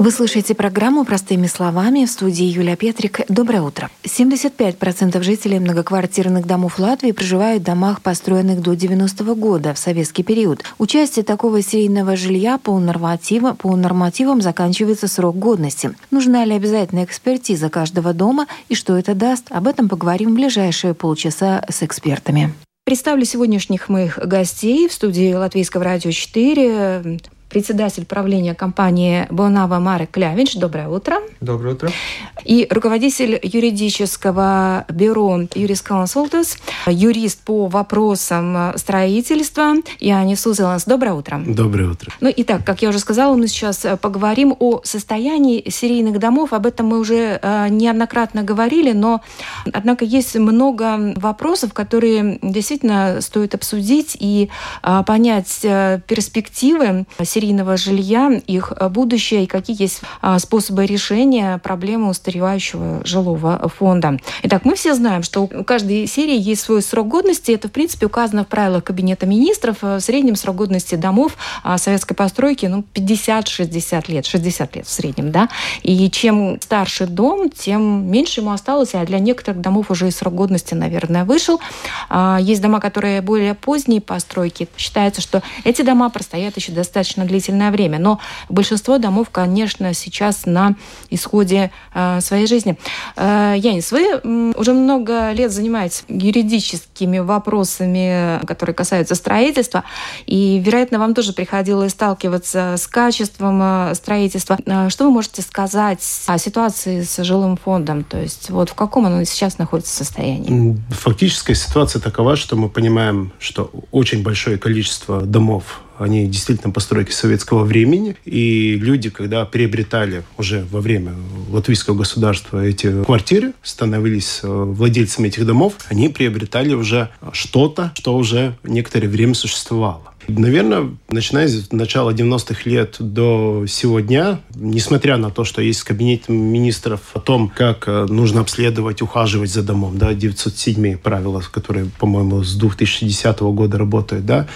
Вы слушаете программу «Простыми словами» в студии Юлия Петрик. Доброе утро. 75% жителей многоквартирных домов Латвии проживают в домах, построенных до 90-го года, в советский период. Участие такого серийного жилья по, нормативам, по нормативам заканчивается срок годности. Нужна ли обязательная экспертиза каждого дома и что это даст? Об этом поговорим в ближайшие полчаса с экспертами. Представлю сегодняшних моих гостей в студии Латвийского радио 4 председатель правления компании Бонава Марек Клявинч. Доброе утро. Доброе утро. И руководитель юридического бюро Юрис Consultants, юрист по вопросам строительства Янис Узеланс. Доброе утро. Доброе утро. Ну и так, как я уже сказала, мы сейчас поговорим о состоянии серийных домов. Об этом мы уже э, неоднократно говорили, но, однако, есть много вопросов, которые действительно стоит обсудить и э, понять э, перспективы серийных серийного жилья, их э, будущее и какие есть а, способы решения проблемы устаревающего жилого фонда. Итак, мы все знаем, что у каждой серии есть свой срок годности. Это, в принципе, указано в правилах Кабинета министров. Э, в среднем срок годности домов а, советской постройки ну, 50-60 лет. 60 лет в среднем, да. И чем старше дом, тем меньше ему осталось, а для некоторых домов уже и срок годности, наверное, вышел. А, есть дома, которые более поздние постройки. Считается, что эти дома простоят еще достаточно длительное время. Но большинство домов, конечно, сейчас на исходе э, своей жизни. Э, Янис, вы уже много лет занимаетесь юридическими вопросами, которые касаются строительства, и, вероятно, вам тоже приходилось сталкиваться с качеством э, строительства. Что вы можете сказать о ситуации с жилым фондом? То есть вот в каком оно сейчас находится состоянии? Фактическая ситуация такова, что мы понимаем, что очень большое количество домов они действительно постройки советского времени. И люди, когда приобретали уже во время латвийского государства эти квартиры, становились э, владельцами этих домов, они приобретали уже что-то, что уже некоторое время существовало. Наверное, начиная с начала 90-х лет до сегодня, несмотря на то, что есть кабинет министров о том, как э, нужно обследовать, ухаживать за домом, да, 907 правила, которые, по-моему, с 2010 года работают, да,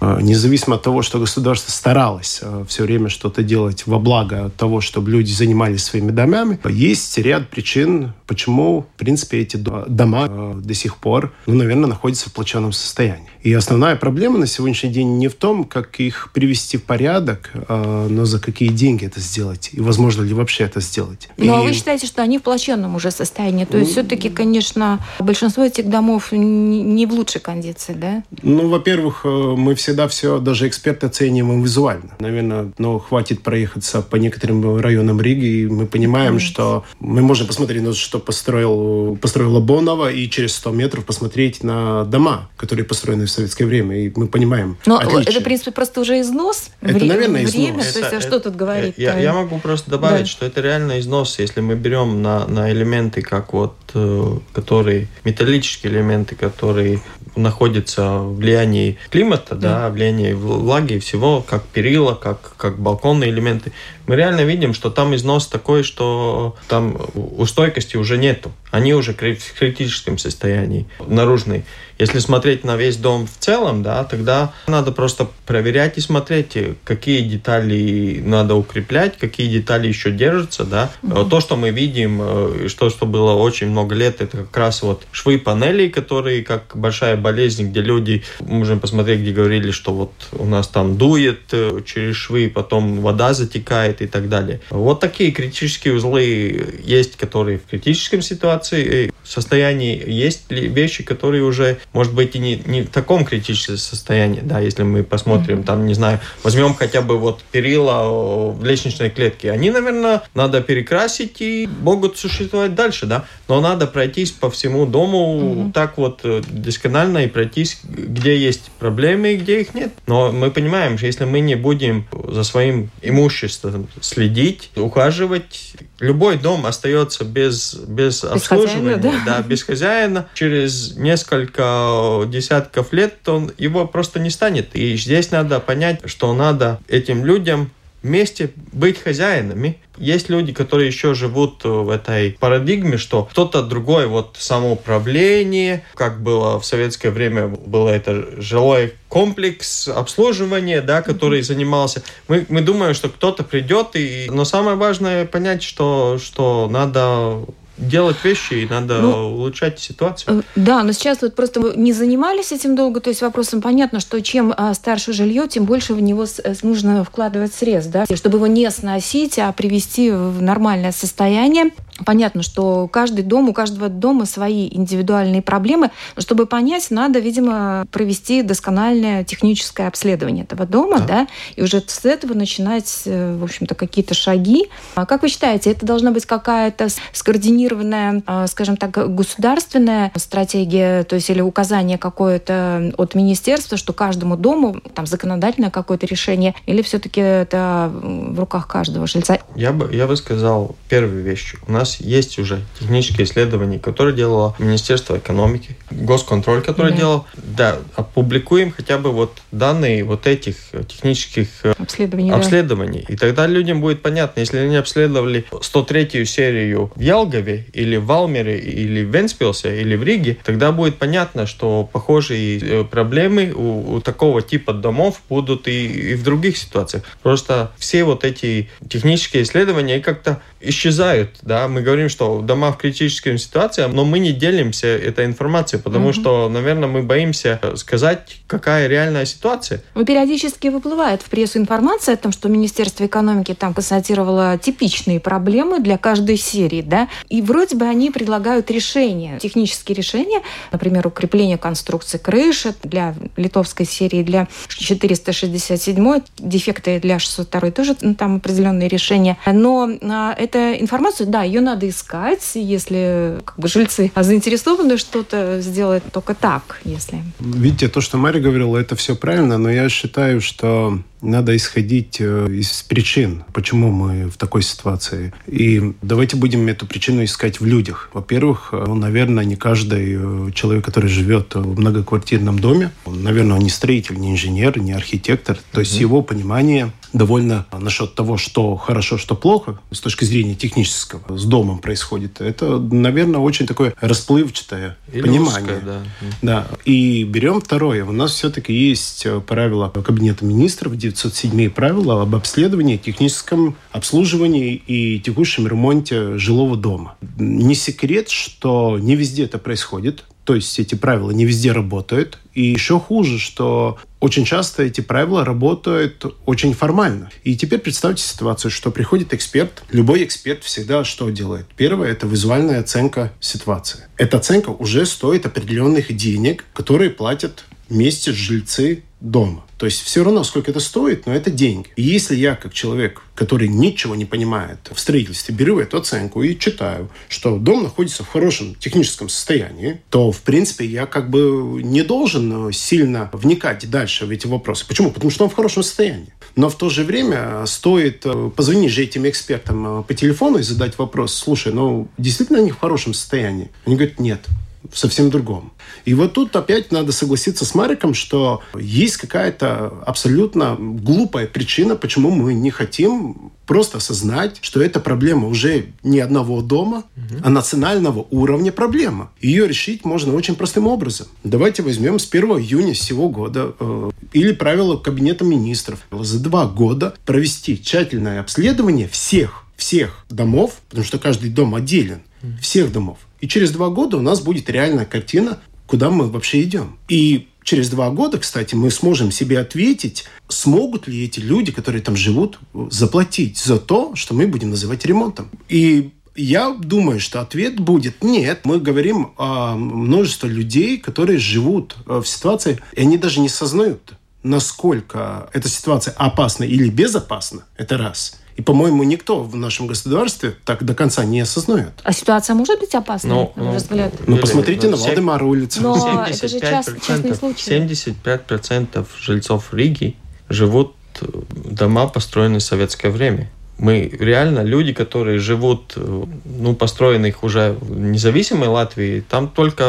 э, независимо от того, что государство старалось э, все время что-то делать во благо того, чтобы люди занимались своими домами, есть ряд причин, почему, в принципе, эти дома до сих пор, ну, наверное, находятся в плачевном состоянии. И основная проблема на сегодняшний день не в том, как их привести в порядок, а, но за какие деньги это сделать и возможно ли вообще это сделать. Ну, а и... а вы считаете, что они в плачевном уже состоянии? То есть все-таки, конечно, большинство этих домов не в лучшей кондиции, да? Ну, во-первых, э, мы всегда все, даже эксперты оцениваем визуально. Наверное, ну, хватит проехаться по некоторым районам Риги, и мы понимаем, mm что мы можем посмотреть на что построил, построила Бонова, и через 100 метров посмотреть на дома, которые построены в советское время, и мы понимаем. Но отличие. это, в принципе, просто уже износ. Это, время, наверное, износ. Время, это, то есть, а что тут говорить? Я, я могу просто добавить, да. что это реально износ, если мы берем на, на элементы, как вот, э, которые, металлические элементы, которые находятся в влиянии климата, да, да влиянии влаги и всего, как перила, как, как балконные элементы, мы реально видим, что там износ такой, что там устойкости уже нету. Они уже в критическом состоянии, наружный. Если смотреть на весь дом в целом, да, тогда надо просто проверять и смотреть, какие детали надо укреплять, какие детали еще держатся, да. Mm-hmm. То, что мы видим, э, что, что было очень много лет, это как раз вот швы панелей, которые как большая болезнь, где люди, можем посмотреть, где говорили, что вот у нас там дует э, через швы, потом вода затекает и так далее. Вот такие критические узлы есть, которые в критическом ситуации, э, состоянии, есть вещи, которые уже может быть, и не, не в таком критическом состоянии, да, если мы посмотрим, mm-hmm. там, не знаю, возьмем хотя бы вот перила в лестничной клетке, они, наверное, надо перекрасить и могут существовать дальше, да, но надо пройтись по всему дому mm-hmm. так вот э, досконально и пройтись, где есть проблемы и где их нет. Но мы понимаем, что если мы не будем за своим имуществом следить, ухаживать, любой дом остается без, без, без обслуживания, хозяина, да? да, без хозяина. Через несколько десятков лет он его просто не станет. И здесь надо понять, что надо этим людям вместе быть хозяинами. Есть люди, которые еще живут в этой парадигме, что кто-то другой, вот самоуправление, как было в советское время, было это жилой комплекс обслуживания, да, который занимался. Мы, мы думаем, что кто-то придет, и... но самое важное понять, что, что надо делать вещи, и надо ну, улучшать ситуацию. Э, да, но сейчас вот просто не занимались этим долго, то есть вопросом понятно, что чем а, старше жилье, тем больше в него э, нужно вкладывать средств, да, чтобы его не сносить, а привести в нормальное состояние. Понятно, что каждый дом, у каждого дома свои индивидуальные проблемы. Но чтобы понять, надо, видимо, провести доскональное техническое обследование этого дома, да, да и уже с этого начинать, э, в общем-то, какие-то шаги. А как вы считаете, это должна быть какая-то скоординированная, а, скажем так, государственная стратегия, то есть или указание какое-то от министерства, что каждому дому там законодательное какое-то решение, или все-таки это в руках каждого жильца? Я бы, я бы сказал первую вещь. У нас нас есть уже технические исследования, которые делало Министерство экономики, госконтроль, который да. делал. Да, опубликуем хотя бы вот данные вот этих технических э, обследований. обследований. Да. И тогда людям будет понятно, если они обследовали 103-ю серию в Ялгове или в Валмере или в Венспилсе или в Риге, тогда будет понятно, что похожие э, проблемы у, у такого типа домов будут и, и в других ситуациях. Просто все вот эти технические исследования как-то исчезают, да, мы говорим, что дома в критической ситуации, но мы не делимся этой информацией, потому mm-hmm. что, наверное, мы боимся сказать, какая реальная ситуация. Ну, периодически выплывает в прессу информация о том, что Министерство экономики там констатировало типичные проблемы для каждой серии, да, и вроде бы они предлагают решения, технические решения, например, укрепление конструкции крыши для литовской серии, для 467, дефекты для 602 тоже ну, там определенные решения, но а, эта информацию, да, ее надо искать, если как бы, жильцы заинтересованы что-то сделать только так, если... Видите, то, что Мария говорила, это все правильно, но я считаю, что надо исходить э, из причин, почему мы в такой ситуации. И давайте будем эту причину искать в людях. Во-первых, э, ну, наверное, не каждый э, человек, который живет в многоквартирном доме, наверное, он не строитель, не инженер, не архитектор. То есть mm-hmm. его понимание довольно насчет того, что хорошо, что плохо, с точки зрения технического, с домом происходит, это, наверное, очень такое расплывчатое Или понимание. Узкое, да. да. И берем второе. У нас все-таки есть правила Кабинета министров, 907 правила об обследовании, техническом обслуживании и текущем ремонте жилого дома. Не секрет, что не везде это происходит. То есть эти правила не везде работают. И еще хуже, что очень часто эти правила работают очень формально. И теперь представьте ситуацию, что приходит эксперт. Любой эксперт всегда что делает? Первое – это визуальная оценка ситуации. Эта оценка уже стоит определенных денег, которые платят вместе жильцы дома. То есть все равно, сколько это стоит, но это деньги. И если я, как человек, который ничего не понимает в строительстве, беру эту оценку и читаю, что дом находится в хорошем техническом состоянии, то, в принципе, я как бы не должен сильно вникать дальше в эти вопросы. Почему? Потому что он в хорошем состоянии. Но в то же время стоит э, позвонить же этим экспертам э, по телефону и задать вопрос, слушай, ну, действительно они в хорошем состоянии? Они говорят, нет в совсем другом. И вот тут опять надо согласиться с Мариком, что есть какая-то абсолютно глупая причина, почему мы не хотим просто осознать, что эта проблема уже не одного дома, угу. а национального уровня проблема. Ее решить можно очень простым образом. Давайте возьмем с 1 июня сего года э, или правила Кабинета министров. За два года провести тщательное обследование всех всех домов, потому что каждый дом отделен, всех домов. И через два года у нас будет реальная картина, куда мы вообще идем. И через два года, кстати, мы сможем себе ответить, смогут ли эти люди, которые там живут, заплатить за то, что мы будем называть ремонтом. И я думаю, что ответ будет нет. Мы говорим о множестве людей, которые живут э, в ситуации, и они даже не сознают, насколько эта ситуация опасна или безопасна. Это раз. И, по-моему, никто в нашем государстве так до конца не осознает. А ситуация может быть опасной, ну, на ваш ну, взгляд? Ну, посмотрите на Валдемара улицу. Но это же частный случай. 75% жильцов Риги живут дома, построенные в советское время. Мы реально люди, которые живут, э, ну, построенных уже в независимой Латвии, там только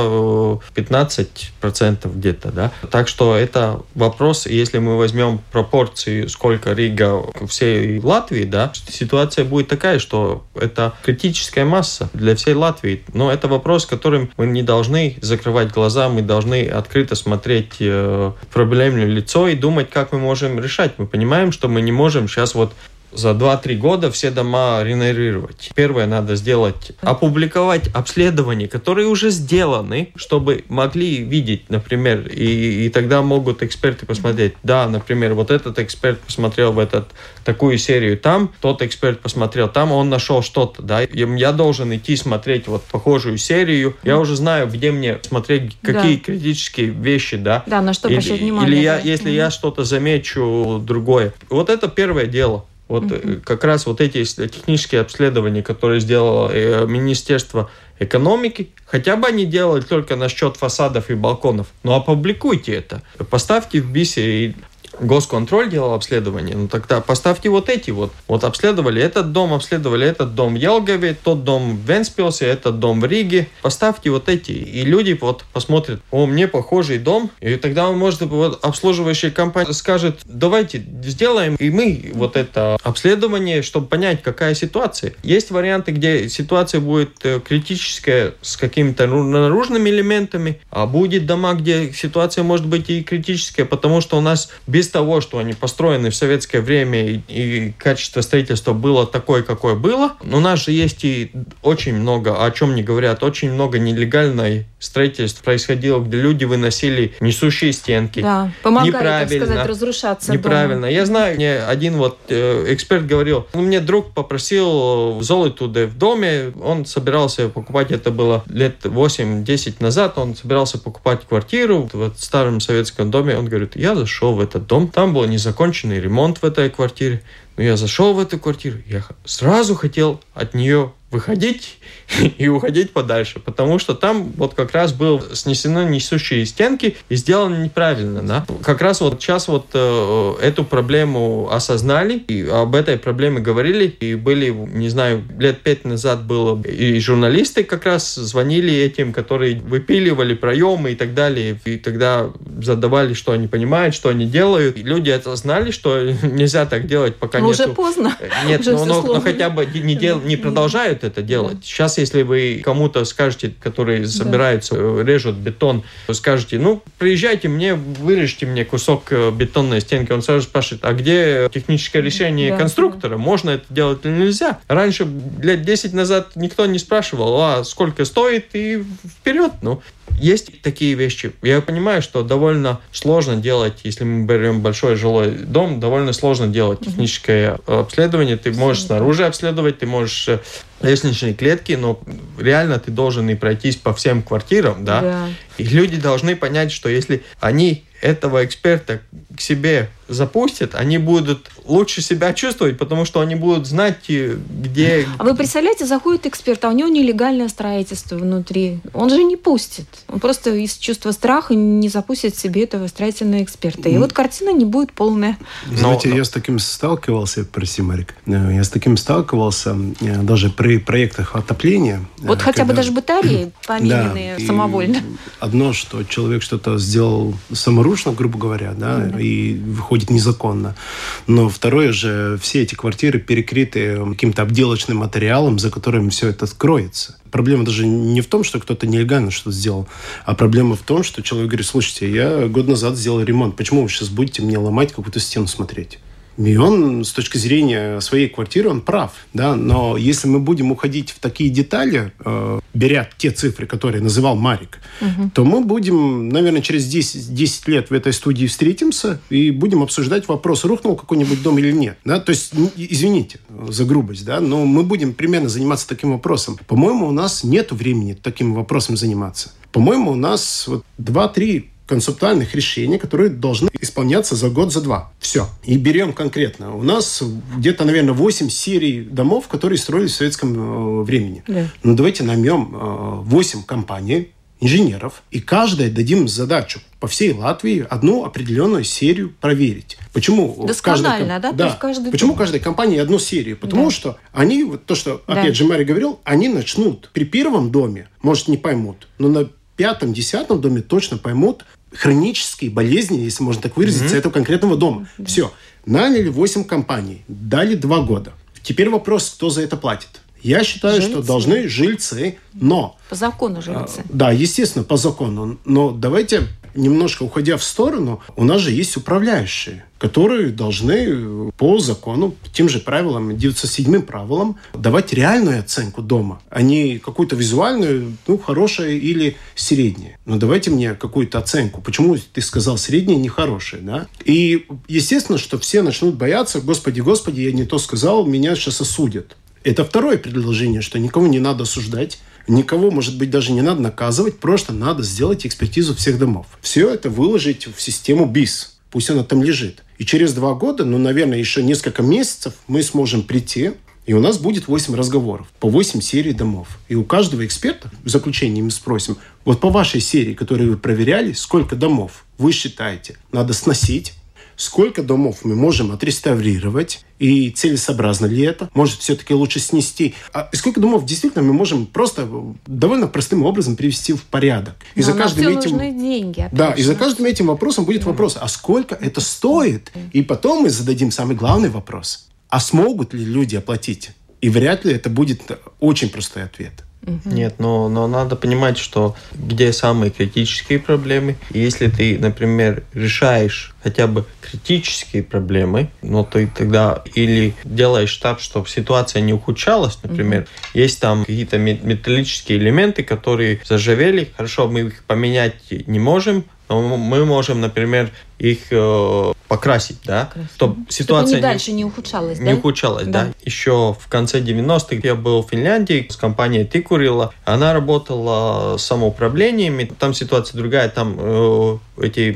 15% где-то, да. Так что это вопрос, если мы возьмем пропорции, сколько Рига всей Латвии, да, ситуация будет такая, что это критическая масса для всей Латвии. Но это вопрос, которым мы не должны закрывать глаза, мы должны открыто смотреть э, проблемное лицо и думать, как мы можем решать. Мы понимаем, что мы не можем сейчас вот за 2-3 года все дома реновировать. Первое надо сделать, опубликовать обследования, которые уже сделаны, чтобы могли видеть, например, и, и тогда могут эксперты посмотреть, да, например, вот этот эксперт посмотрел в этот, такую серию там, тот эксперт посмотрел там, он нашел что-то, да, я должен идти смотреть вот похожую серию, я уже знаю, где мне смотреть, какие да. критические вещи, да. Да, на что обращать внимание. Или я, если mm-hmm. я что-то замечу другое. Вот это первое дело. Вот mm-hmm. как раз вот эти технические обследования, которые сделало э, Министерство экономики, хотя бы они делали только насчет фасадов и балконов, но опубликуйте это. Поставьте в БИСе госконтроль делал обследование, ну тогда поставьте вот эти вот. Вот обследовали этот дом, обследовали этот дом в Елгове, тот дом в Венспилсе, этот дом в Риге. Поставьте вот эти, и люди вот посмотрят, о, мне похожий дом, и тогда он может, вот обслуживающая компания скажет, давайте сделаем и мы вот это обследование, чтобы понять, какая ситуация. Есть варианты, где ситуация будет э, критическая с какими-то наружными элементами, а будет дома, где ситуация может быть и критическая, потому что у нас без того, что они построены в советское время и, и качество строительства было такое, какое было, у нас же есть и очень много, о чем не говорят, очень много нелегальной строительств происходило, где люди выносили несущие стенки. Да, помогали, неправильно, так сказать, разрушаться Неправильно. Дому. Я знаю, мне один вот э, эксперт говорил, ну, мне друг попросил золото в доме, он собирался покупать, это было лет 8-10 назад, он собирался покупать квартиру в старом советском доме, он говорит, я зашел в этот дом, там был незаконченный ремонт в этой квартире, но я зашел в эту квартиру, я сразу хотел от нее выходить и уходить подальше, потому что там вот как раз был снесены несущие стенки и сделано неправильно, да. Как раз вот сейчас вот э, эту проблему осознали и об этой проблеме говорили и были, не знаю, лет пять назад было и журналисты как раз звонили этим, которые выпиливали проемы и так далее, и тогда задавали, что они понимают, что они делают. И люди это знали, что нельзя так делать, пока нету... уже поздно. Нет, но, но, но хотя бы не, дел... не продолжают это делать. Сейчас если вы кому-то скажете, которые собираются, да. Э, режут бетон, скажете, ну, приезжайте мне, вырежьте мне кусок э, бетонной стенки, он сразу спрашивает, а где техническое решение да, конструктора? Да. Можно это делать или нельзя? Раньше, лет 10 назад, никто не спрашивал, а сколько стоит, и вперед. Ну, есть такие вещи. Я понимаю, что довольно сложно делать, если мы берем большой жилой дом, довольно сложно делать техническое обследование. Ты можешь снаружи обследовать, ты можешь э, лестничные клетки, но реально ты должен и пройтись по всем квартирам, да? да. И люди должны понять, что если они этого эксперта к себе запустят, они будут лучше себя чувствовать, потому что они будут знать, э, где... А вы представляете, заходит эксперт, а у него нелегальное строительство внутри. Он же не пустит. Он просто из чувства страха не запустит себе этого строительного эксперта. И вот картина не будет полная. Знаете, но, я с таким сталкивался, прости, Марик, э, я с таким сталкивался э, даже при проектах отопления. Вот хотя бы даже батареи помененные да, самовольно. Одно, что человек что-то сделал саморучно, грубо говоря, да, mm-hmm. и выходит будет незаконно. Но второе же, все эти квартиры перекрыты каким-то обделочным материалом, за которым все это скроется. Проблема даже не в том, что кто-то нелегально что-то сделал, а проблема в том, что человек говорит, слушайте, я год назад сделал ремонт, почему вы сейчас будете мне ломать какую-то стену смотреть? И он, с точки зрения своей квартиры, он прав. Да? Но если мы будем уходить в такие детали, э, беря те цифры, которые называл Марик, угу. то мы будем, наверное, через 10, 10 лет в этой студии встретимся и будем обсуждать вопрос, рухнул какой-нибудь дом или нет. Да? То есть, извините за грубость, да? но мы будем примерно заниматься таким вопросом. По-моему, у нас нет времени таким вопросом заниматься. По-моему, у нас вот 2-3 концептуальных решений, которые должны исполняться за год, за два. Все. И берем конкретно. У нас где-то, наверное, 8 серий домов, которые строились в советском э, времени. Да. Ну, давайте наймем э, 8 компаний, инженеров, и каждой дадим задачу по всей Латвии одну определенную серию проверить. Почему Досконально, каждой, да? да каждый почему дом. каждой компании одну серию? Потому да. что они, вот то, что да. опять же Мария говорил, они начнут при первом доме, может, не поймут, но на пятом, десятом доме точно поймут хронические болезни, если можно так выразиться, mm-hmm. этого конкретного дома. Да. Все. Наняли 8 компаний, дали 2 года. Теперь вопрос, кто за это платит. Я считаю, жильцы. что должны жильцы, но... По закону жильцы. А, да, естественно, по закону. Но давайте немножко уходя в сторону, у нас же есть управляющие, которые должны по закону, тем же правилам, 97 правилам, давать реальную оценку дома, а не какую-то визуальную, ну, хорошая или средняя. Но давайте мне какую-то оценку. Почему ты сказал средняя, не хорошая, да? И естественно, что все начнут бояться, господи, господи, я не то сказал, меня сейчас осудят. Это второе предложение, что никого не надо осуждать, никого, может быть, даже не надо наказывать, просто надо сделать экспертизу всех домов. Все это выложить в систему БИС. Пусть она там лежит. И через два года, ну, наверное, еще несколько месяцев мы сможем прийти и у нас будет 8 разговоров по 8 серий домов. И у каждого эксперта в заключении мы спросим, вот по вашей серии, которую вы проверяли, сколько домов вы считаете надо сносить, сколько домов мы можем отреставрировать, и целесообразно ли это? Может, все-таки лучше снести? А сколько домов действительно мы можем просто довольно простым образом привести в порядок? И Но за каждым этим... деньги. Да, и за каждым этим вопросом будет вопрос, а сколько это стоит? И потом мы зададим самый главный вопрос. А смогут ли люди оплатить? И вряд ли это будет очень простой ответ. Угу. Нет, но, но надо понимать, что где самые критические проблемы. И если ты, например, решаешь хотя бы критические проблемы, но ты тогда или делаешь так, чтобы ситуация не ухудшалась, например, угу. есть там какие-то металлические элементы, которые зажавели, хорошо, мы их поменять не можем, но мы можем, например, их э, покрасить, да, чтобы ситуация чтобы дальше не ухудшалась, не да? ухудшалась, да. да. Еще в конце 90-х я был в Финляндии с компанией Тикурила. Она работала с самоуправлениями. Там ситуация другая, там э, эти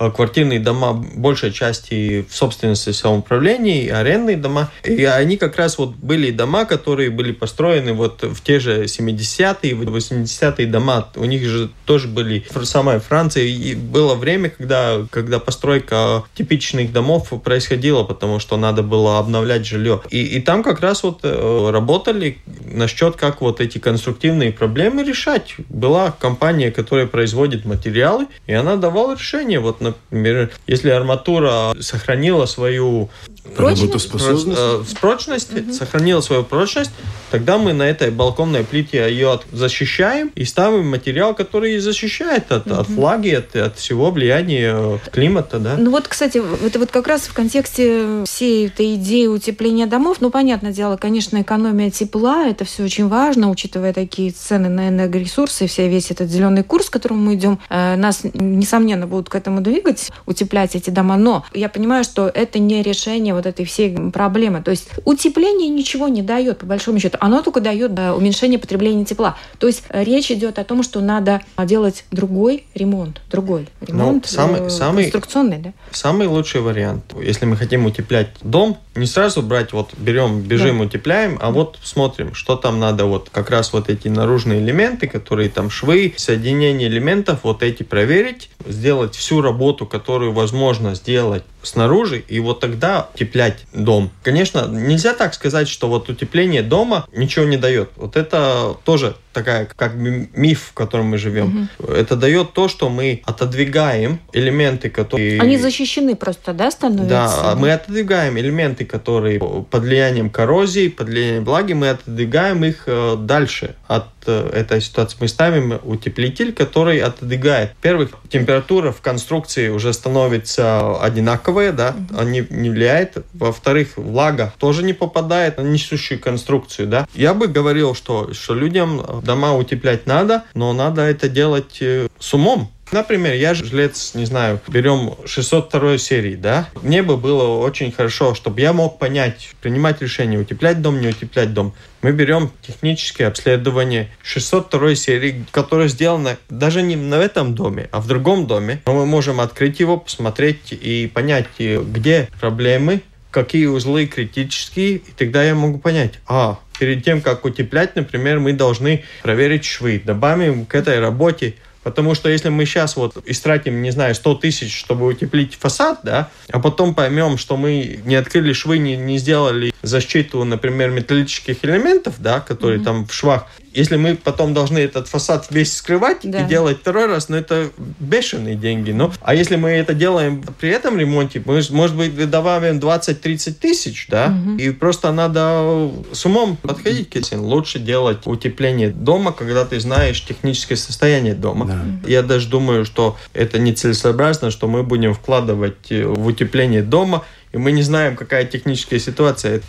многоквартирные дома, большая части в собственности самоуправлений, арендные дома. И они как раз вот были дома, которые были построены вот в те же 70-е, 80-е дома. У них же тоже были самая Франция. И было время, когда когда постройка типичных домов происходила, потому что надо было обновлять жилье. И, и там как раз вот э, работали насчет, как вот эти конструктивные проблемы решать. Была компания, которая производит материалы, и она давала решение. Вот, например, если арматура сохранила свою Работоспособность? Э, прочность, угу. сохранила свою прочность, тогда мы на этой балконной плите ее защищаем и ставим материал, который защищает от, угу. от влаги, от, от всего влияния климата, да. Ну вот, кстати, это вот как раз в контексте всей этой идеи утепления домов, ну, понятное дело, конечно, экономия тепла, это все очень важно, учитывая такие цены на энергоресурсы, вся весь этот зеленый курс, к которому мы идем, э, нас, несомненно, будут к этому двигать, утеплять эти дома, но я понимаю, что это не решение вот этой всей проблемы. То есть утепление ничего не дает, по большому счету. Оно только дает уменьшение потребления тепла. То есть речь идет о том, что надо делать другой ремонт. Другой ну, ремонт. Но самый, э, самый, конструкционный, да? Самый лучший вариант, если мы хотим утеплять дом, не сразу брать, вот берем, бежим, да. утепляем, а вот смотрим, что там надо, вот как раз вот эти наружные элементы, которые там швы, соединение элементов, вот эти проверить, сделать всю работу, которую возможно сделать снаружи, и вот тогда утеплять дом. Конечно, нельзя так сказать, что вот утепление дома ничего не дает. Вот это тоже такая как миф, в котором мы живем. Угу. Это дает то, что мы отодвигаем элементы, которые... Они защищены просто, да, становятся? Да, мы отодвигаем элементы, которые под влиянием коррозии, под влиянием влаги, мы отодвигаем их э, дальше от этой ситуации. Мы ставим утеплитель, который отодвигает. Во-первых, температура в конструкции уже становится одинаковая, да, угу. он не, не влияет. Во-вторых, влага тоже не попадает на несущую конструкцию, да. Я бы говорил, что, что людям дома утеплять надо, но надо это делать э, с умом. Например, я жилец, не знаю, берем 602 серии, да? Мне бы было очень хорошо, чтобы я мог понять, принимать решение, утеплять дом, не утеплять дом. Мы берем техническое обследование 602 серии, которое сделано даже не на этом доме, а в другом доме. Но мы можем открыть его, посмотреть и понять, где проблемы, какие узлы критические, и тогда я могу понять, а, перед тем, как утеплять, например, мы должны проверить швы, добавим к этой работе Потому что если мы сейчас вот истратим, не знаю, 100 тысяч, чтобы утеплить фасад, да, а потом поймем, что мы не открыли швы, не, не сделали защиту, например, металлических элементов, да, которые mm-hmm. там в швах, если мы потом должны этот фасад весь скрывать да. и делать второй раз, ну это бешеные деньги. Ну, а если мы это делаем при этом ремонте, мы, может быть, добавим 20-30 тысяч, да, угу. и просто надо с умом подходить к этим. Лучше делать утепление дома, когда ты знаешь техническое состояние дома. Да. Я даже думаю, что это нецелесообразно, что мы будем вкладывать в утепление дома, и мы не знаем, какая техническая ситуация.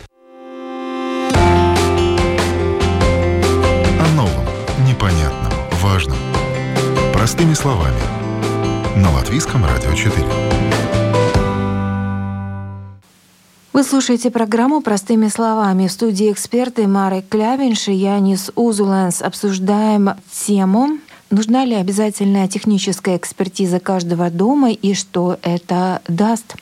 Простыми словами. На Латвийском радио 4. Вы слушаете программу «Простыми словами». В студии эксперты Марek Клявинш и Янис Узуленс обсуждаем тему Нужна ли обязательная техническая экспертиза каждого дома и что это даст?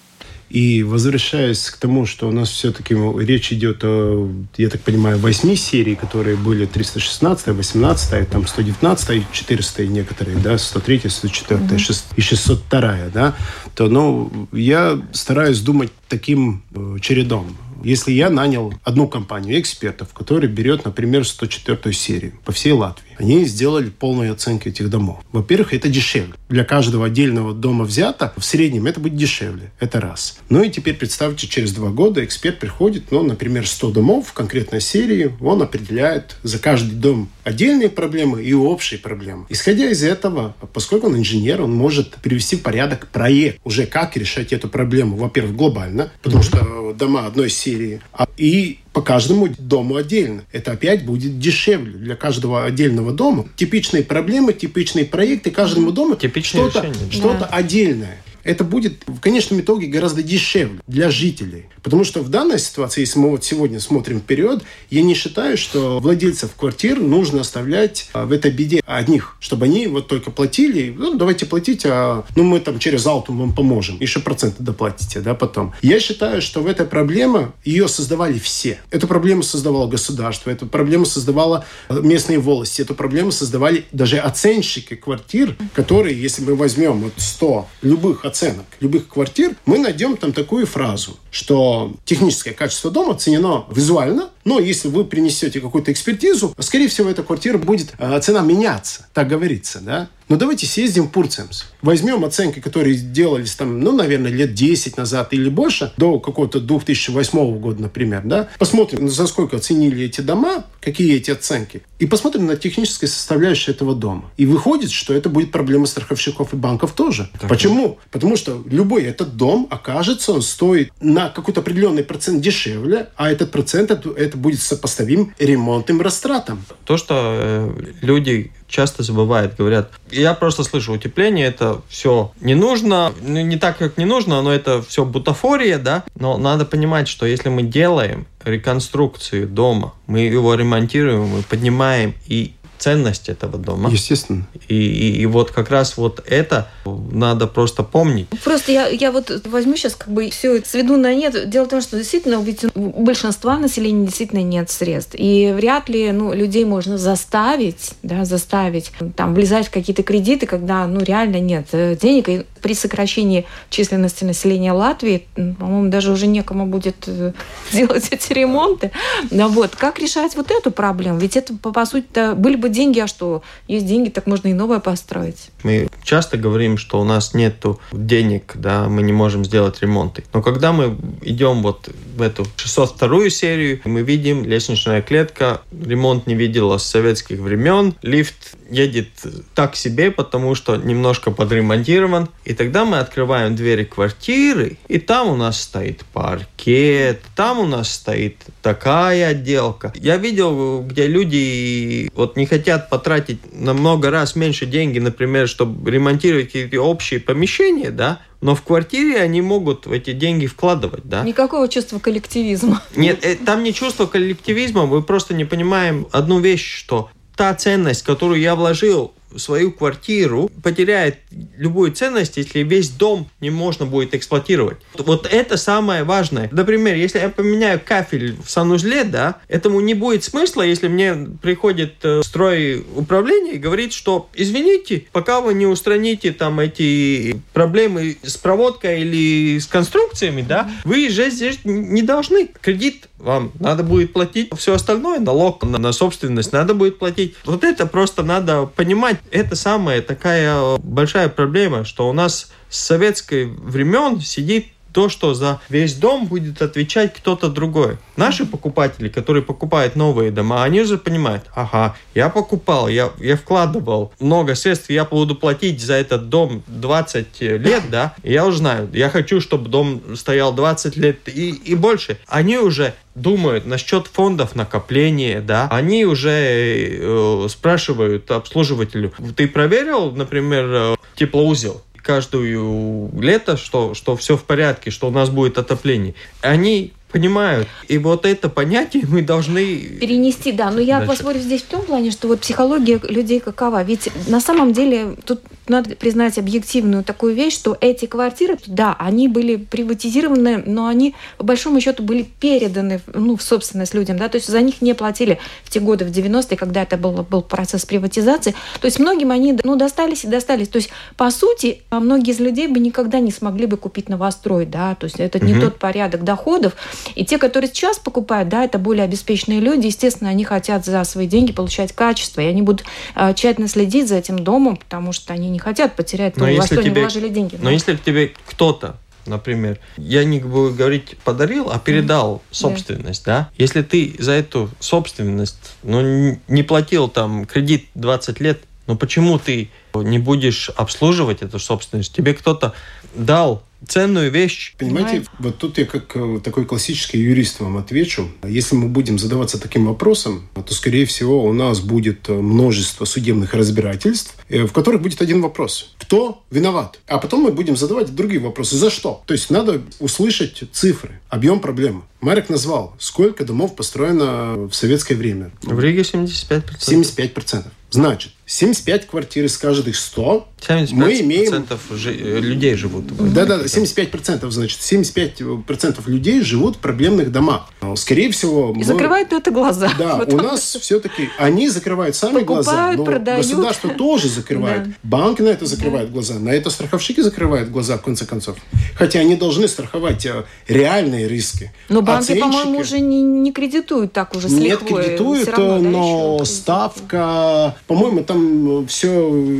И возвращаясь к тому, что у нас все-таки речь идет о, я так понимаю, восьми серий, которые были 316, 18, там 119, 400 некоторые, да, 103, 104 mm-hmm. и 602, да, то, ну, я стараюсь думать таким э, чередом. Если я нанял одну компанию экспертов, которая берет, например, 104 серию по всей Латвии, они сделали полную оценку этих домов. Во-первых, это дешевле. Для каждого отдельного дома взято, в среднем это будет дешевле. Это раз. Ну и теперь представьте, через два года эксперт приходит, ну, например, 100 домов в конкретной серии, он определяет за каждый дом отдельные проблемы и общие проблемы. Исходя из этого, поскольку он инженер, он может привести в порядок проект, уже как решать эту проблему, во-первых, глобально, потому что дома одной серии, а и по каждому дому отдельно. Это опять будет дешевле для каждого отдельного дома. Типичные проблемы, типичные проекты каждому дому что-то что да. отдельное это будет в конечном итоге гораздо дешевле для жителей. Потому что в данной ситуации, если мы вот сегодня смотрим вперед, я не считаю, что владельцев квартир нужно оставлять а, в этой беде одних, чтобы они вот только платили, ну, давайте платить, а ну, мы там через Алтум вам поможем, еще проценты доплатите, да, потом. Я считаю, что в этой проблеме ее создавали все. Эту проблему создавало государство, эту проблему создавала местные власти, эту проблему создавали даже оценщики квартир, которые, если мы возьмем вот 100 любых оценок любых квартир, мы найдем там такую фразу, что техническое качество дома оценено визуально, но если вы принесете какую-то экспертизу, скорее всего, эта квартира будет э, цена меняться, так говорится, да. Но давайте съездим в Пурцемс. Возьмем оценки, которые делались там, ну, наверное, лет 10 назад или больше, до какого-то 2008 года, например, да. Посмотрим, за сколько оценили эти дома, какие эти оценки. И посмотрим на техническое составляющее этого дома. И выходит, что это будет проблема страховщиков и банков тоже. Так Почему? Потому что любой этот дом окажется, он стоит на какой-то определенный процент дешевле, а этот процент это, это будет сопоставим ремонтным растратам. То, что э, люди часто забывают, говорят, я просто слышу, утепление это все не нужно, ну, не так, как не нужно, но это все бутафория, да, но надо понимать, что если мы делаем реконструкцию дома, мы его ремонтируем, мы поднимаем и ценность этого дома. Естественно. И, и, и вот как раз вот это надо просто помнить. Просто я, я вот возьму сейчас как бы все сведу на нет. Дело в том, что действительно ведь у большинства населения действительно нет средств. И вряд ли ну, людей можно заставить, да, заставить там влезать в какие-то кредиты, когда ну реально нет э, денег. И при сокращении численности населения Латвии, по-моему, даже уже некому будет э, делать эти ремонты. Да, вот. Как решать вот эту проблему? Ведь это, по сути были бы деньги, а что? Есть деньги, так можно и новое построить. Мы часто говорим, что у нас нет денег, да, мы не можем сделать ремонты. Но когда мы идем вот в эту 602 серию, мы видим лестничная клетка, ремонт не видела с советских времен, лифт едет так себе, потому что немножко подремонтирован. И тогда мы открываем двери квартиры, и там у нас стоит паркет, там у нас стоит такая отделка. Я видел, где люди вот не хотят потратить намного раз меньше деньги, например, чтобы ремонтировать какие-то общие помещения, да, но в квартире они могут эти деньги вкладывать, да? Никакого чувства коллективизма. Нет, э, там не чувство коллективизма, мы просто не понимаем одну вещь, что та ценность, которую я вложил свою квартиру потеряет любую ценность, если весь дом не можно будет эксплуатировать. Вот это самое важное. Например, если я поменяю кафель в санузле, да, этому не будет смысла, если мне приходит э, строй управления и говорит, что извините, пока вы не устраните там эти проблемы с проводкой или с конструкциями, да, вы же здесь не должны. Кредит вам надо будет платить все остальное, налог на, на собственность надо будет платить. Вот это просто надо понимать. Это самая такая большая проблема, что у нас с советской времен сидит то, что за весь дом будет отвечать кто-то другой. Наши покупатели, которые покупают новые дома, они уже понимают, ага, я покупал, я, я вкладывал много средств, я буду платить за этот дом 20 лет, да, я уже знаю, я хочу, чтобы дом стоял 20 лет и, и больше. Они уже думают насчет фондов накопления, да, они уже э, спрашивают обслуживателю, ты проверил, например, э, теплоузел? Каждую лето, что, что все в порядке, что у нас будет отопление. Они понимают. И вот это понятие мы должны... Перенести, да. Но я дальше. поспорю здесь в том плане, что вот психология людей какова. Ведь на самом деле тут надо признать объективную такую вещь, что эти квартиры, да, они были приватизированы, но они, по большому счету, были переданы ну, в собственность людям, да, то есть за них не платили в те годы, в 90-е, когда это был, был процесс приватизации. То есть многим они, ну, достались и достались. То есть, по сути, многие из людей бы никогда не смогли бы купить новострой, да, то есть это угу. не тот порядок доходов, и те, которые сейчас покупают, да, это более обеспеченные люди, естественно, они хотят за свои деньги получать качество, и они будут э, тщательно следить за этим домом, потому что они не хотят потерять то, во что тебе, они вложили деньги. Но, но если тебе кто-то например, я не буду говорить подарил, а передал mm. собственность, да. да? Если ты за эту собственность, ну, не платил там кредит 20 лет, но почему ты не будешь обслуживать эту собственность? Тебе кто-то дал ценную вещь. Понимаете, Понимаете, вот тут я как э, такой классический юрист вам отвечу. Если мы будем задаваться таким вопросом, то, скорее всего, у нас будет э, множество судебных разбирательств, э, в которых будет один вопрос. Кто виноват? А потом мы будем задавать другие вопросы. За что? То есть надо услышать цифры, объем проблемы. Марик назвал, сколько домов построено в советское время. В Риге 75%. 75%. Значит, 75 квартир из каждых 100 75% мы имеем... Жи... Э, людей живут. Да-да, 75%, значит, 75% людей живут в проблемных домах. Скорее всего... И мы... закрывают на это глаза. Да, у нас все-таки они закрывают сами Покупают, глаза, но продают. государство тоже закрывает. Да. Банки на это закрывают да. глаза, на это страховщики закрывают глаза, в конце концов. Хотя они должны страховать э, реальные риски. Но банки, Оценщики... по-моему, уже не, не кредитуют так уже с Нет, кредитуют, равно, да, но ставка... По-моему, там все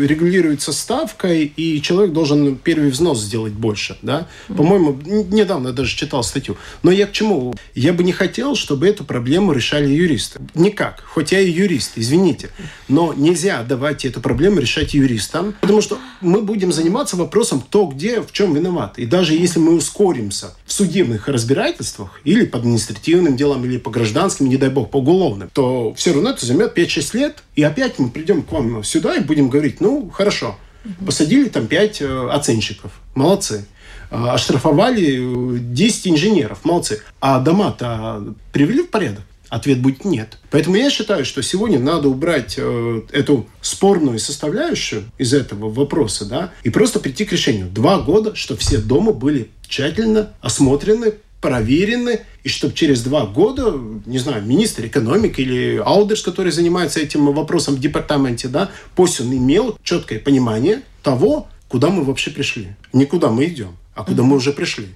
регулируется ставкой, и человек должен первый взнос сделать больше. Да? По-моему, недавно даже читал статью. Но я к чему? Я бы не хотел, чтобы эту проблему решали юристы. Никак. Хоть я и юрист, извините. Но нельзя давать эту проблему решать юристам, потому что мы будем заниматься вопросом, кто где, в чем виноват. И даже если мы ускоримся в судебных разбирательствах или по административным делам, или по гражданским, не дай бог, по уголовным, то все равно это займет 5-6 лет, и опять мы придем к вам сюда и будем говорить, ну, хорошо, посадили там 5 э, оценщиков, молодцы. А, оштрафовали 10 инженеров, молодцы. А дома-то привели в порядок? Ответ будет нет. Поэтому я считаю, что сегодня надо убрать э, эту спорную составляющую из этого вопроса, да, и просто прийти к решению. Два года, что все дома были тщательно осмотрены, проверены, и чтобы через два года, не знаю, министр экономики или Аудерс, который занимается этим вопросом в департаменте, да, пусть он имел четкое понимание того, куда мы вообще пришли. Не куда мы идем, а куда mm-hmm. мы уже пришли.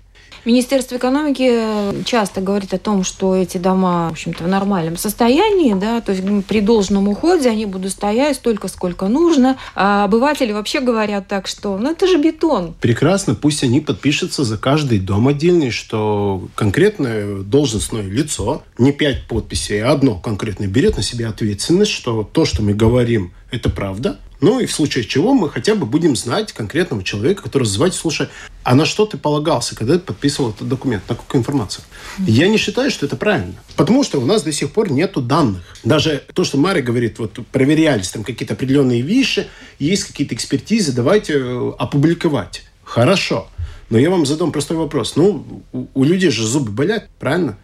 Министерство экономики часто говорит о том, что эти дома, в общем-то, в нормальном состоянии, да, то есть при должном уходе они будут стоять столько, сколько нужно. А обыватели вообще говорят так, что ну это же бетон. Прекрасно, пусть они подпишутся за каждый дом отдельный, что конкретное должностное лицо, не пять подписей, а одно конкретное, берет на себя ответственность, что то, что мы говорим, это правда, ну и в случае чего мы хотя бы будем знать конкретного человека, который звать, слушай, а на что ты полагался, когда ты подписывал этот документ, на какую информацию? Я не считаю, что это правильно. Потому что у нас до сих пор нету данных. Даже то, что Мария говорит, вот проверялись там какие-то определенные вещи, есть какие-то экспертизы, давайте э, опубликовать. Хорошо. Но я вам задам простой вопрос. Ну, у, у людей же зубы болят, правильно?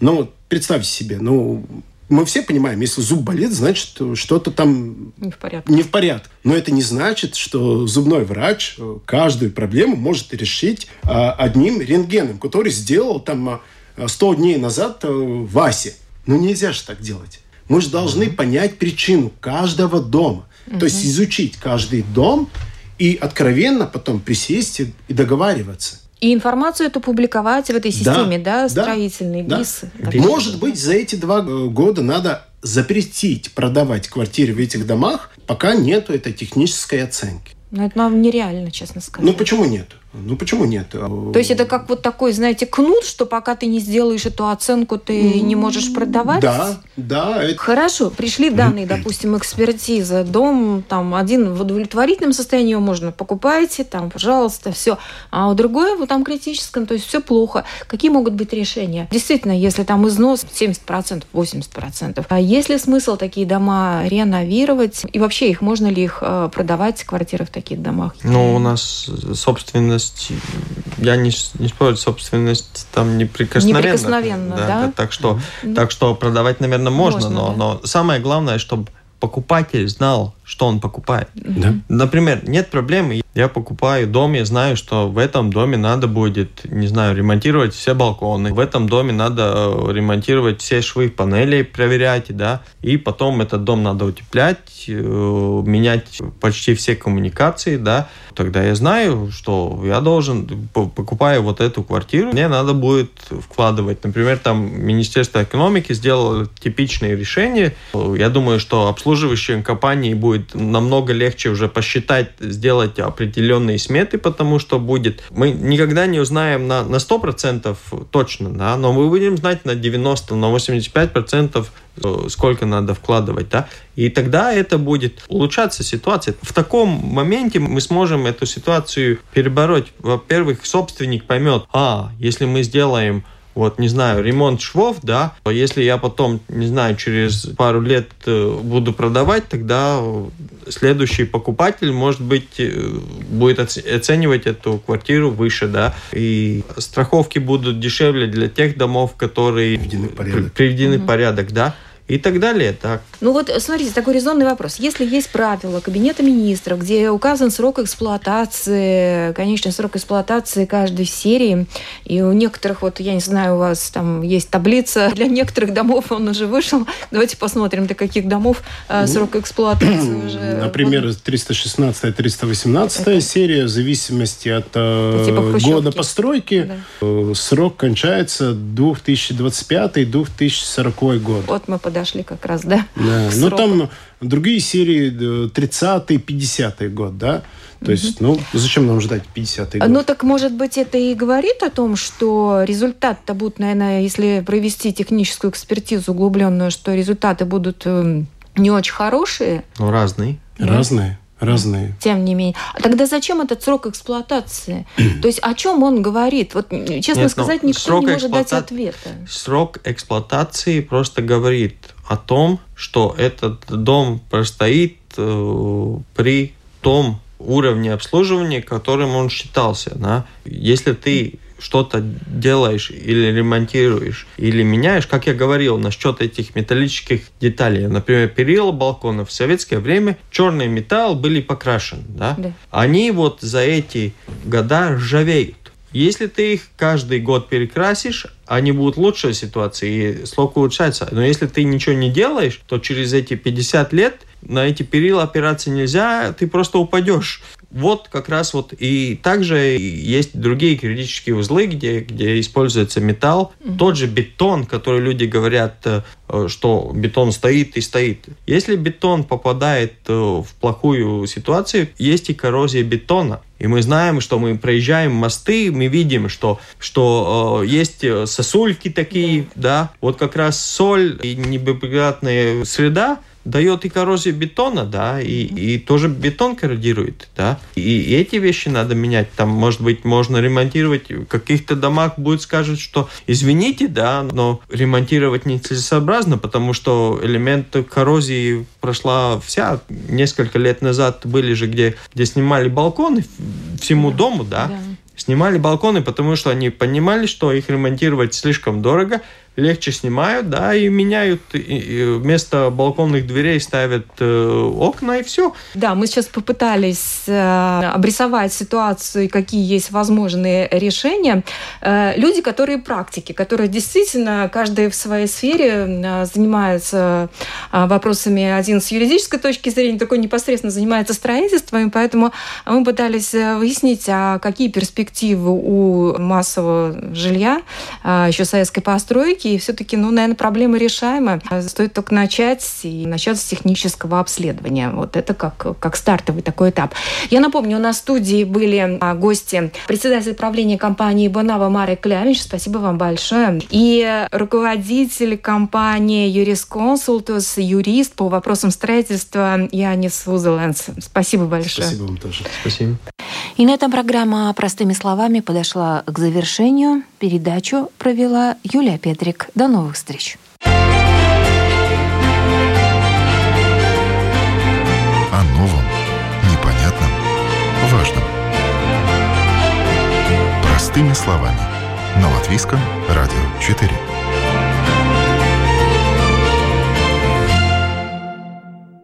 Ну, представьте себе, ну, Мы все понимаем, если зуб болит, значит, что-то там не в порядке. Не в порядке. Но это не значит, что зубной врач каждую проблему может решить а, одним рентгеном, который сделал там 100 дней назад Васе. Ну, нельзя же так делать. Мы же должны mm-hmm. понять причину каждого дома. Mm-hmm. То есть изучить каждый дом и откровенно потом присесть и договариваться. И информацию эту публиковать в этой системе, да, да строительной, да, БИС. Да. Может быть, за эти два года надо запретить продавать квартиры в этих домах, пока нету этой технической оценки. Но это нам нереально, честно сказать. Ну почему нет? Ну почему нет? То есть это как вот такой, знаете, кнут, что пока ты не сделаешь эту оценку, ты не можешь продавать? Да, да. Это... Хорошо, пришли данные, допустим, экспертиза, дом там один в удовлетворительном состоянии его можно покупаете, там, пожалуйста, все. А у другой вот там критическом, то есть все плохо. Какие могут быть решения? Действительно, если там износ 70%, 80%, а есть ли смысл такие дома реновировать? И вообще их можно ли их э, продавать, квартиры в таких домах? Ну, у нас собственно собственность, я не, не спорю, собственность там неприкосновенна. Неприкосновенна, да? да? Так, что, так что продавать, наверное, можно, можно но, да. но самое главное, чтобы покупатель знал, что он покупает. Да. Например, нет проблемы, я покупаю дом, я знаю, что в этом доме надо будет, не знаю, ремонтировать все балконы, в этом доме надо э, ремонтировать все швы панелей, проверять, да, и потом этот дом надо утеплять, э, менять почти все коммуникации, да, тогда я знаю, что я должен, покупая вот эту квартиру, мне надо будет вкладывать. Например, там Министерство экономики сделало типичные решения. Я думаю, что обслуживающей компании будет намного легче уже посчитать, сделать определенные сметы, потому что будет... Мы никогда не узнаем на, на 100% точно, да, но мы будем знать на 90, на 85% э, сколько надо вкладывать, да, и тогда это будет улучшаться ситуация. В таком моменте мы сможем эту ситуацию перебороть. Во-первых, собственник поймет, а, если мы сделаем вот, не знаю, ремонт швов, да, если я потом, не знаю, через пару лет э, буду продавать, тогда следующий покупатель, может быть, э, будет оценивать эту квартиру выше, да, и страховки будут дешевле для тех домов, которые приведены в порядок, приведены в порядок да и так далее. Так. Ну вот, смотрите, такой резонный вопрос. Если есть правила Кабинета министров, где указан срок эксплуатации, конечный срок эксплуатации каждой серии, и у некоторых, вот я не знаю, у вас там есть таблица, для некоторых домов он уже вышел. Давайте посмотрим, для каких домов э, ну, срок эксплуатации уже. Например, 316-318 серия, в зависимости от э, типа года постройки, да. Э, срок кончается 2025-2040 год. Вот мы подошли подошли как раз, да? Да, ну там другие серии 30-й, 50-й год, да? То есть, ну, зачем нам ждать 50-й год? Ну, так, может быть, это и говорит о том, что результат-то будут, наверное, если провести техническую экспертизу углубленную, что результаты будут эм, не очень хорошие. Ну, разные. Разные разные. Тем не менее. А тогда зачем этот срок эксплуатации? То есть о чем он говорит? Вот, честно Нет, ну, сказать, никто не может эксплуата... дать ответа. Срок эксплуатации просто говорит о том, что этот дом простоит э, при том уровне обслуживания, которым он считался. Да? Если ты что-то делаешь или ремонтируешь, или меняешь, как я говорил, насчет этих металлических деталей. Например, перила балконов в советское время черный металл были покрашены. Да? Да. Они вот за эти года ржавеют. Если ты их каждый год перекрасишь, они будут лучше ситуации, и слог улучшается. Но если ты ничего не делаешь, то через эти 50 лет на эти перила опираться нельзя, ты просто упадешь. Вот как раз вот и также есть другие критические узлы, где, где используется металл. Mm-hmm. Тот же бетон, который люди говорят, э, что бетон стоит и стоит. Если бетон попадает э, в плохую ситуацию, есть и коррозия бетона. И мы знаем, что мы проезжаем мосты, мы видим, что, что э, есть сосульки такие, да, вот как раз соль и неблагоприятная среда дает и коррозию бетона, да, и, и тоже бетон корродирует, да. И, эти вещи надо менять. Там, может быть, можно ремонтировать. В каких-то домах будет скажут, что извините, да, но ремонтировать нецелесообразно, потому что элемент коррозии прошла вся. Несколько лет назад были же, где, где снимали балконы всему дому, да. да снимали балконы, потому что они понимали, что их ремонтировать слишком дорого, легче снимают, да, и меняют, и вместо балконных дверей ставят э, окна, и все. Да, мы сейчас попытались э, обрисовать ситуацию, какие есть возможные решения. Э, люди, которые практики, которые действительно каждый в своей сфере э, занимается э, вопросами, один с юридической точки зрения, такой непосредственно занимается строительством, и поэтому мы пытались э, выяснить, а какие перспективы у массового жилья э, еще советской постройки, и все-таки, ну, наверное, проблема решаема. Стоит только начать и начать с технического обследования. Вот это как, как стартовый такой этап. Я напомню, у нас в студии были а, гости, председатель правления компании Бонава Марек Клявич, спасибо вам большое, и руководитель компании Юрисконсултус, юрист по вопросам строительства Янис Узеленс. Спасибо большое. Спасибо вам тоже. Спасибо. И на этом программа «Простыми словами» подошла к завершению. Передачу провела Юлия Петрик. До новых встреч. О новом, непонятном, важном. Простыми словами. На Латвийском радио 4.